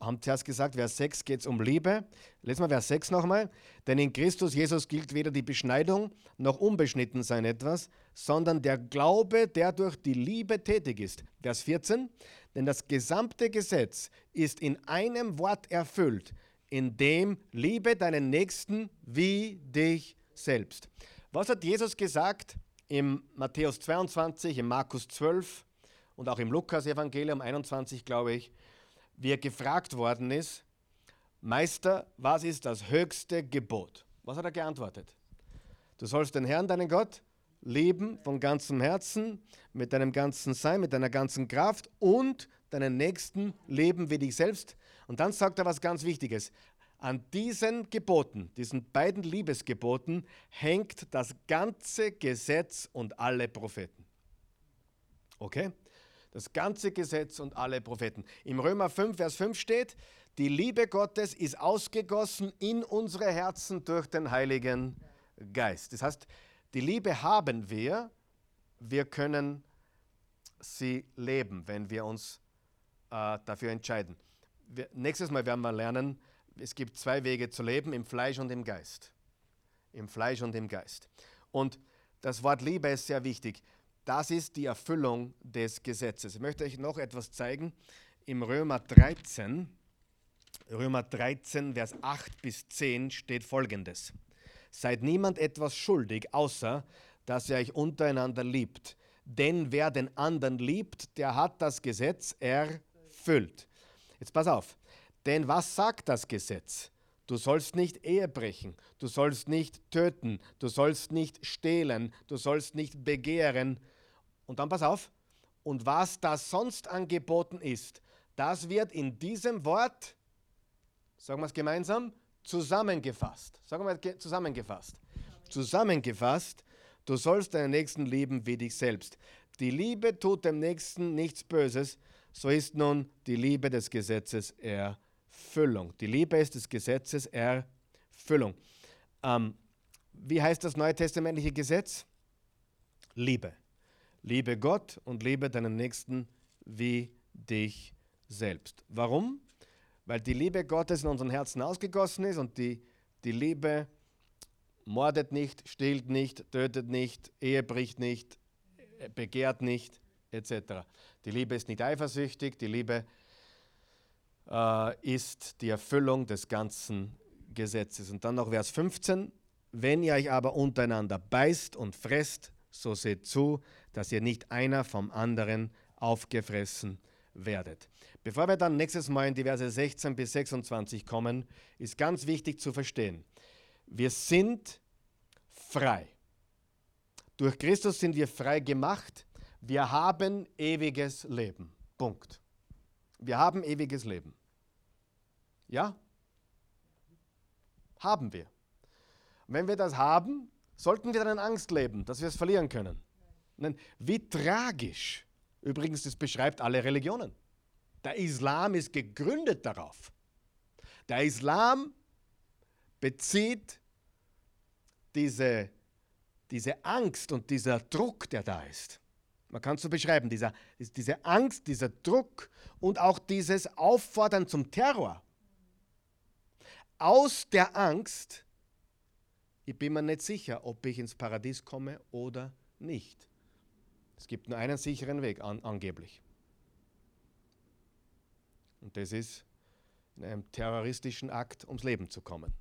Haben zuerst gesagt, Vers 6 geht es um Liebe. Lesen wir Vers 6 nochmal. Denn in Christus Jesus gilt weder die Beschneidung noch Unbeschnittensein etwas, sondern der Glaube, der durch die Liebe tätig ist. Vers 14. Denn das gesamte Gesetz ist in einem Wort erfüllt, in dem liebe deinen Nächsten wie dich selbst. Was hat Jesus gesagt im Matthäus 22, im Markus 12 und auch im Lukas-Evangelium 21, glaube ich, wie er gefragt worden ist, Meister, was ist das höchste Gebot? Was hat er geantwortet? Du sollst den Herrn, deinen Gott, lieben von ganzem Herzen, mit deinem ganzen Sein, mit deiner ganzen Kraft und deinen Nächsten leben wie dich selbst. Und dann sagt er was ganz Wichtiges. An diesen Geboten, diesen beiden Liebesgeboten, hängt das ganze Gesetz und alle Propheten. Okay? Das ganze Gesetz und alle Propheten. Im Römer 5, Vers 5 steht, die Liebe Gottes ist ausgegossen in unsere Herzen durch den Heiligen Geist. Das heißt, die Liebe haben wir, wir können sie leben, wenn wir uns äh, dafür entscheiden. Wir, nächstes Mal werden wir lernen, es gibt zwei Wege zu leben, im Fleisch und im Geist. Im Fleisch und im Geist. Und das Wort Liebe ist sehr wichtig. Das ist die Erfüllung des Gesetzes. Ich möchte euch noch etwas zeigen. Im Römer 13, Römer 13, Vers 8 bis 10 steht folgendes. Seid niemand etwas schuldig, außer dass ihr euch untereinander liebt. Denn wer den anderen liebt, der hat das Gesetz erfüllt. Jetzt pass auf. Denn was sagt das Gesetz? Du sollst nicht Ehe brechen, du sollst nicht töten, du sollst nicht stehlen, du sollst nicht begehren. Und dann pass auf, und was da sonst angeboten ist, das wird in diesem Wort, sagen wir es gemeinsam, zusammengefasst. Sagen wir zusammengefasst. Zusammengefasst, du sollst deinen Nächsten lieben wie dich selbst. Die Liebe tut dem Nächsten nichts Böses, so ist nun die Liebe des Gesetzes. Erfüllung. Die Liebe ist des Gesetzes Erfüllung. Ähm, wie heißt das neue testamentliche Gesetz? Liebe. Liebe Gott und liebe deinen Nächsten wie dich selbst. Warum? Weil die Liebe Gottes in unseren Herzen ausgegossen ist und die, die Liebe mordet nicht, stillt nicht, tötet nicht, Ehe bricht nicht, begehrt nicht, etc. Die Liebe ist nicht eifersüchtig, die Liebe äh, ist die Erfüllung des ganzen Gesetzes. Und dann noch Vers 15. Wenn ihr euch aber untereinander beißt und fresst, so seht zu, dass ihr nicht einer vom anderen aufgefressen werdet. Bevor wir dann nächstes Mal in die Verse 16 bis 26 kommen, ist ganz wichtig zu verstehen, wir sind frei. Durch Christus sind wir frei gemacht. Wir haben ewiges Leben. Punkt. Wir haben ewiges Leben. Ja? Haben wir. Wenn wir das haben, sollten wir dann in Angst leben, dass wir es verlieren können. Nein, wie tragisch. Übrigens, das beschreibt alle Religionen. Der Islam ist gegründet darauf. Der Islam bezieht diese, diese Angst und dieser Druck, der da ist, Man kann es so beschreiben, dieser, diese Angst, dieser Druck und auch dieses Auffordern zum Terror. Aus der Angst, ich bin mir nicht sicher, ob ich ins Paradies komme oder nicht. Es gibt nur einen sicheren Weg, an, angeblich. Und das ist, in einem terroristischen Akt ums Leben zu kommen.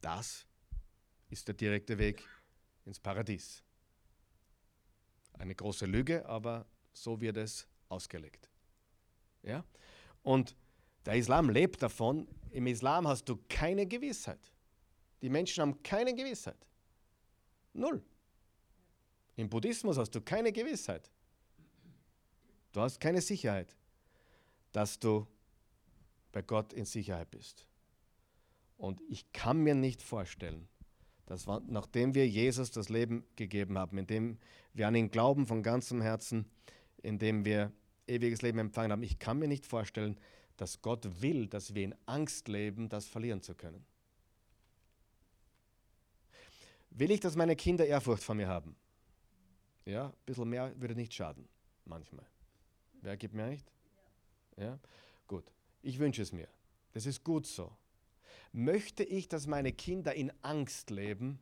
Das ist der direkte Weg ins Paradies. Eine große Lüge, aber so wird es ausgelegt. Ja? Und der Islam lebt davon, im Islam hast du keine Gewissheit. Die Menschen haben keine Gewissheit. Null. Im Buddhismus hast du keine Gewissheit. Du hast keine Sicherheit, dass du bei Gott in Sicherheit bist. Und ich kann mir nicht vorstellen, dass nachdem wir Jesus das Leben gegeben haben, indem wir an ihn glauben von ganzem Herzen, indem wir ewiges Leben empfangen haben, ich kann mir nicht vorstellen, dass Gott will, dass wir in Angst leben, das verlieren zu können. Will ich, dass meine Kinder Ehrfurcht vor mir haben? Ja, ein bisschen mehr würde nicht schaden, manchmal. Wer gibt mir recht? Ja, gut. Ich wünsche es mir. Das ist gut so. Möchte ich, dass meine Kinder in Angst leben,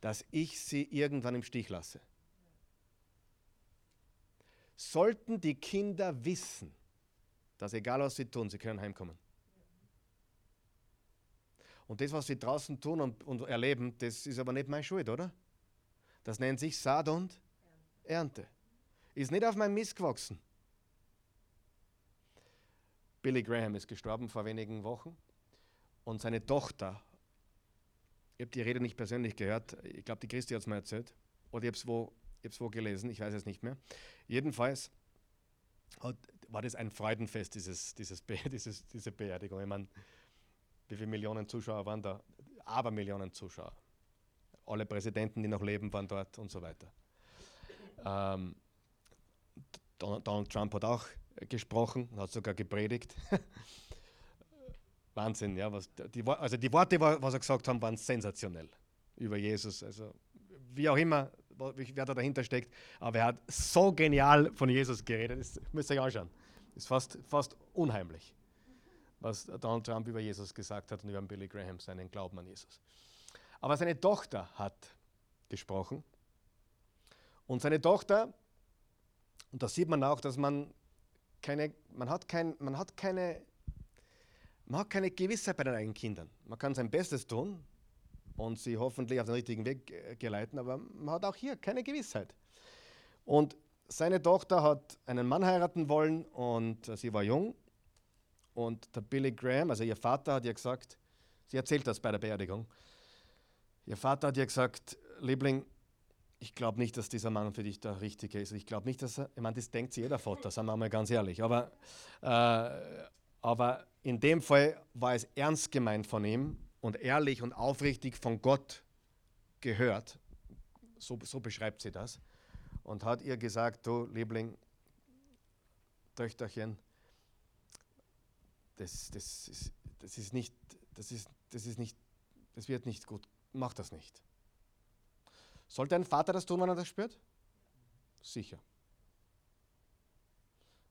dass ich sie irgendwann im Stich lasse? Sollten die Kinder wissen, dass egal was sie tun, sie können heimkommen. Und das, was sie draußen tun und, und erleben, das ist aber nicht meine Schuld, oder? Das nennt sich Saat und Ernte. Ist nicht auf meinem Mist gewachsen. Billy Graham ist gestorben vor wenigen Wochen und seine Tochter, ich habe die Rede nicht persönlich gehört, ich glaube, die Christi hat es mir erzählt, oder ich habe es wo, wo gelesen, ich weiß es nicht mehr. Jedenfalls hat, war das ein Freudenfest, dieses, dieses, dieses, diese Beerdigung. Ich meine, wie viele Millionen Zuschauer waren da? Aber Millionen Zuschauer. Alle Präsidenten, die noch leben, waren dort und so weiter. Ähm, Donald Trump hat auch gesprochen, hat sogar gepredigt. Wahnsinn, ja. Was, die, also die Worte, was er gesagt hat, waren sensationell über Jesus. Also wie auch immer, wer da dahinter steckt, aber er hat so genial von Jesus geredet, das müsst ihr euch anschauen. Ist fast, fast unheimlich, was Donald Trump über Jesus gesagt hat und über Billy Graham, seinen Glauben an Jesus. Aber seine Tochter hat gesprochen und seine Tochter, und da sieht man auch, dass man keine, man hat, kein, man hat keine man hat keine Gewissheit bei den eigenen Kindern. Man kann sein Bestes tun und sie hoffentlich auf den richtigen Weg äh, geleiten, aber man hat auch hier keine Gewissheit. Und seine Tochter hat einen Mann heiraten wollen und äh, sie war jung. Und der Billy Graham, also ihr Vater, hat ihr gesagt, sie erzählt das bei der Beerdigung, ihr Vater hat ihr gesagt, Liebling, ich glaube nicht, dass dieser Mann für dich der Richtige ist. Ich glaube nicht, dass er, ich meine, das denkt jeder Vater, sagen wir mal ganz ehrlich. Aber, äh, aber in dem Fall war es ernst gemeint von ihm und ehrlich und aufrichtig von Gott gehört. So, so beschreibt sie das. Und hat ihr gesagt, du Liebling, Töchterchen, das, das, ist, das ist nicht, das ist, das ist nicht, das wird nicht gut, mach das nicht. Sollte ein Vater das tun, wenn er das spürt? Sicher.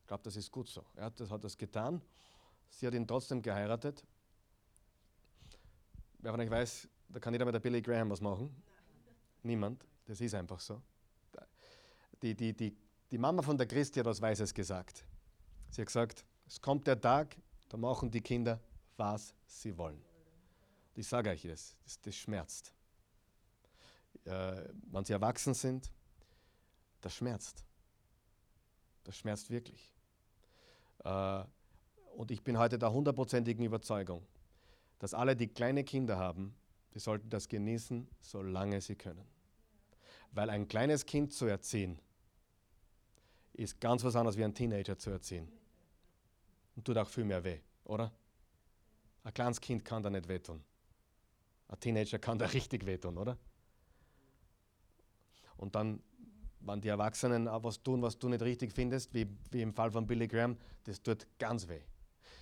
Ich glaube, das ist gut so. Er hat das, hat das getan Sie hat ihn trotzdem geheiratet. Wer von euch weiß, da kann jeder mit der Billy Graham was machen. Niemand. Das ist einfach so. Die, die, die, die Mama von der Christi hat was Weises gesagt. Sie hat gesagt, es kommt der Tag, da machen die Kinder, was sie wollen. Ich sage euch das, das, das schmerzt. Äh, wenn sie erwachsen sind, das schmerzt. Das schmerzt wirklich. Äh, und ich bin heute der hundertprozentigen Überzeugung, dass alle, die kleine Kinder haben, die sollten das genießen, solange sie können. Weil ein kleines Kind zu erziehen, ist ganz was anderes wie ein Teenager zu erziehen. Und tut auch viel mehr weh, oder? Ein kleines Kind kann da nicht wehtun. Ein Teenager kann da richtig wehtun, oder? Und dann, wenn die Erwachsenen auch was tun, was du nicht richtig findest, wie, wie im Fall von Billy Graham, das tut ganz weh.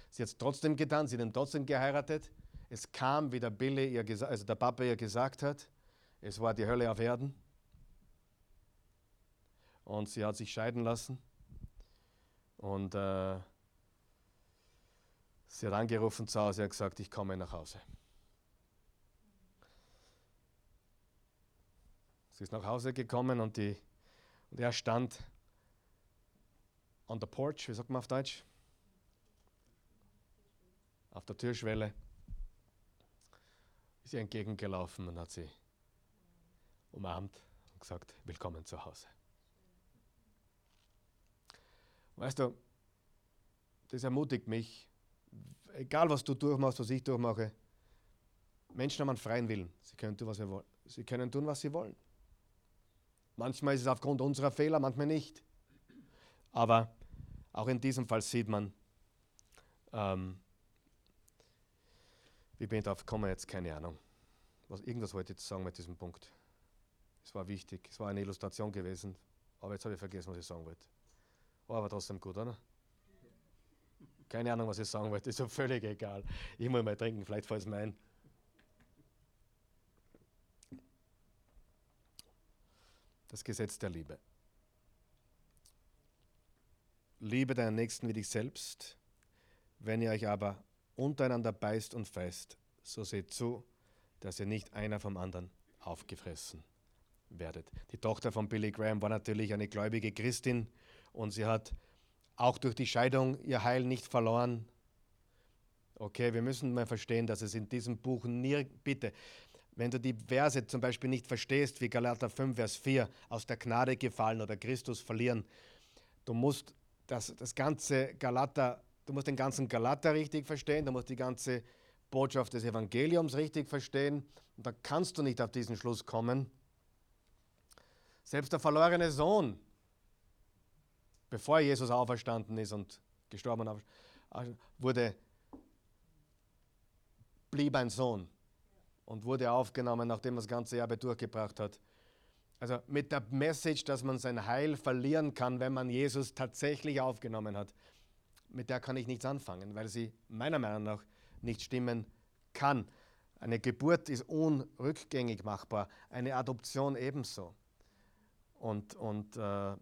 Sie hat es trotzdem getan, sie hat ihn trotzdem geheiratet. Es kam, wie der Billy ihr also der Papa ihr gesagt hat, es war die Hölle auf Erden. und sie hat sich scheiden lassen. Und äh, sie hat angerufen zu Hause und gesagt, ich komme nach Hause. Sie ist nach Hause gekommen und, die, und er stand on the porch, wie sagt man auf Deutsch? Auf der Türschwelle. Ist ihr entgegengelaufen und hat sie umarmt und gesagt, willkommen zu Hause. Weißt du, das ermutigt mich, egal was du durchmachst, was ich durchmache, Menschen haben einen freien Willen. Sie können tun, was sie wollen. Sie können tun, was sie wollen. Manchmal ist es aufgrund unserer Fehler, manchmal nicht. Aber auch in diesem Fall sieht man, ähm, wie bin ich darauf gekommen, jetzt keine Ahnung. Was, irgendwas wollte ich sagen mit diesem Punkt. Es war wichtig, es war eine Illustration gewesen, aber jetzt habe ich vergessen, was ich sagen wollte. Oh, aber trotzdem gut, oder? Keine Ahnung, was ich sagen wollte, ist so völlig egal. Ich muss mal trinken, vielleicht fällt es mir ein. Das Gesetz der Liebe. Liebe deinen Nächsten wie dich selbst. Wenn ihr euch aber untereinander beißt und feißt, so seht zu, dass ihr nicht einer vom anderen aufgefressen werdet. Die Tochter von Billy Graham war natürlich eine gläubige Christin und sie hat auch durch die Scheidung ihr Heil nicht verloren. Okay, wir müssen mal verstehen, dass es in diesem Buch nie, bitte, wenn du die Verse zum Beispiel nicht verstehst, wie Galater 5, Vers 4, aus der Gnade gefallen oder Christus verlieren, du musst das, das ganze Galater, du musst den ganzen Galater richtig verstehen, du musst die ganze Botschaft des Evangeliums richtig verstehen und da kannst du nicht auf diesen Schluss kommen. Selbst der verlorene Sohn bevor Jesus auferstanden ist und gestorben wurde, blieb ein Sohn und wurde aufgenommen, nachdem er das ganze Erbe durchgebracht hat. Also mit der Message, dass man sein Heil verlieren kann, wenn man Jesus tatsächlich aufgenommen hat, mit der kann ich nichts anfangen, weil sie meiner Meinung nach nicht stimmen kann. Eine Geburt ist unrückgängig machbar, eine Adoption ebenso. Und, und äh,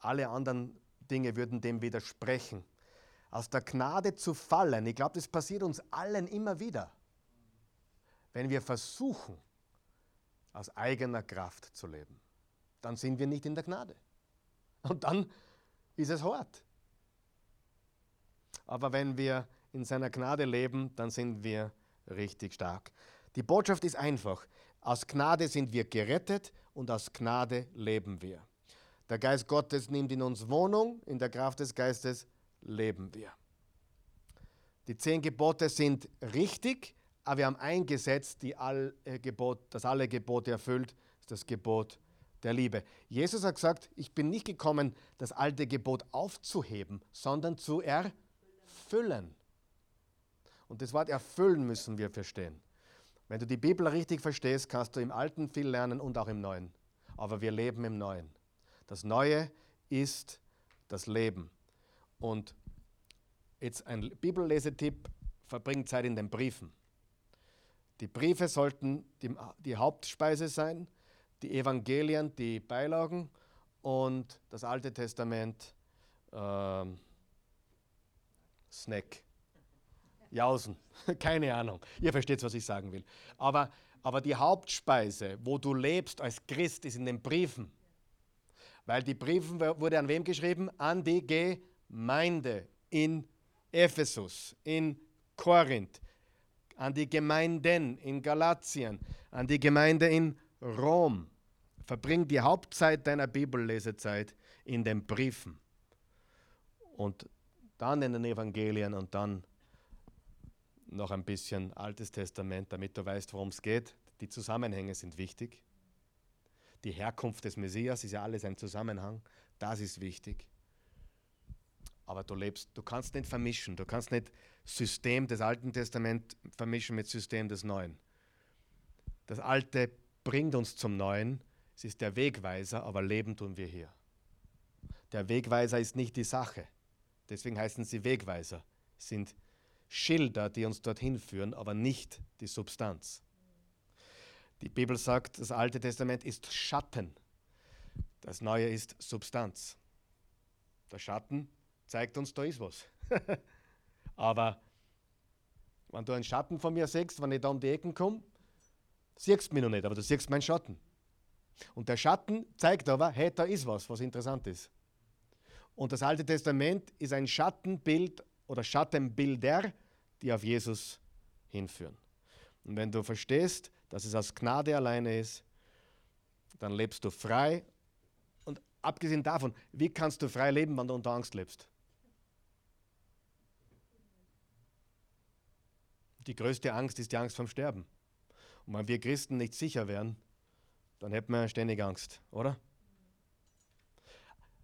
alle anderen Dinge würden dem widersprechen. Aus der Gnade zu fallen, ich glaube, das passiert uns allen immer wieder, wenn wir versuchen, aus eigener Kraft zu leben. Dann sind wir nicht in der Gnade. Und dann ist es hart. Aber wenn wir in seiner Gnade leben, dann sind wir richtig stark. Die Botschaft ist einfach. Aus Gnade sind wir gerettet und aus Gnade leben wir. Der Geist Gottes nimmt in uns Wohnung, in der Kraft des Geistes leben wir. Die zehn Gebote sind richtig, aber wir haben ein Gesetz, die all, äh, Gebot, das alle Gebote erfüllt, ist das Gebot der Liebe. Jesus hat gesagt, ich bin nicht gekommen, das alte Gebot aufzuheben, sondern zu erfüllen. Und das Wort erfüllen müssen wir verstehen. Wenn du die Bibel richtig verstehst, kannst du im Alten viel lernen und auch im Neuen. Aber wir leben im Neuen. Das Neue ist das Leben. Und jetzt ein Bibellesetipp, verbringt Zeit in den Briefen. Die Briefe sollten die, die Hauptspeise sein, die Evangelien, die Beilagen und das Alte Testament ähm, Snack. Jausen, keine Ahnung. Ihr versteht, was ich sagen will. Aber, aber die Hauptspeise, wo du lebst als Christ, ist in den Briefen. Weil die Briefen wurde an wem geschrieben? An die Gemeinde in Ephesus, in Korinth, an die Gemeinden in Galatien, an die Gemeinde in Rom. Verbring die Hauptzeit deiner Bibellesezeit in den Briefen und dann in den Evangelien und dann noch ein bisschen Altes Testament, damit du weißt, worum es geht. Die Zusammenhänge sind wichtig. Die Herkunft des Messias ist ja alles ein Zusammenhang. Das ist wichtig. Aber du lebst, du kannst nicht vermischen. Du kannst nicht System des Alten Testaments vermischen mit System des Neuen. Das Alte bringt uns zum Neuen. Es ist der Wegweiser, aber leben tun wir hier. Der Wegweiser ist nicht die Sache. Deswegen heißen sie Wegweiser. Es sind Schilder, die uns dorthin führen, aber nicht die Substanz. Die Bibel sagt, das Alte Testament ist Schatten. Das Neue ist Substanz. Der Schatten zeigt uns, da ist was. Aber wenn du einen Schatten von mir siehst, wenn ich da um die Ecken komme, siehst du mich noch nicht, aber du siehst meinen Schatten. Und der Schatten zeigt aber, hey, da ist was, was interessant ist. Und das Alte Testament ist ein Schattenbild oder Schattenbilder, die auf Jesus hinführen. Und wenn du verstehst, dass es aus Gnade alleine ist, dann lebst du frei. Und abgesehen davon, wie kannst du frei leben, wenn du unter Angst lebst? Die größte Angst ist die Angst vom Sterben. Und wenn wir Christen nicht sicher wären, dann hätten wir ständig Angst, oder?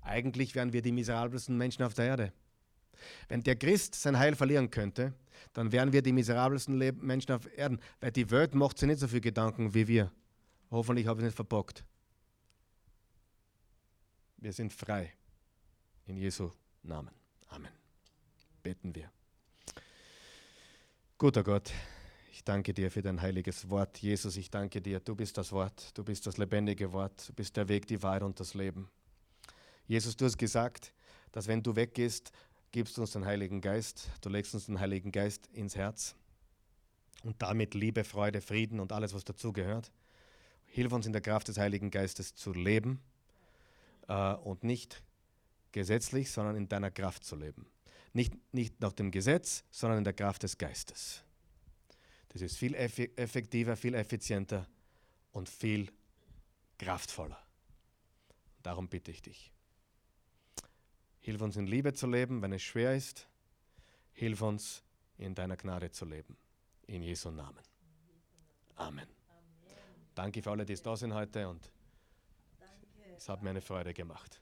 Eigentlich wären wir die miserabelsten Menschen auf der Erde. Wenn der Christ sein Heil verlieren könnte, dann wären wir die miserabelsten Menschen auf Erden, weil die Welt macht sich nicht so viel Gedanken wie wir. Hoffentlich habe ich es nicht verbockt. Wir sind frei. In Jesu Namen. Amen. Beten wir. Guter Gott, ich danke dir für dein heiliges Wort. Jesus, ich danke dir. Du bist das Wort. Du bist das lebendige Wort. Du bist der Weg, die Wahrheit und das Leben. Jesus, du hast gesagt, dass wenn du weggehst, gibst du uns den Heiligen Geist. Du legst uns den Heiligen Geist ins Herz. Und damit Liebe, Freude, Frieden und alles, was dazugehört. Hilf uns in der Kraft des Heiligen Geistes zu leben äh, und nicht gesetzlich, sondern in deiner Kraft zu leben. Nicht, nicht nach dem Gesetz, sondern in der Kraft des Geistes. Das ist viel effektiver, viel effizienter und viel kraftvoller. Darum bitte ich dich. Hilf uns in Liebe zu leben, wenn es schwer ist. Hilf uns in deiner Gnade zu leben. In Jesu Namen. Amen. Danke für alle, die da sind heute und es hat mir eine Freude gemacht.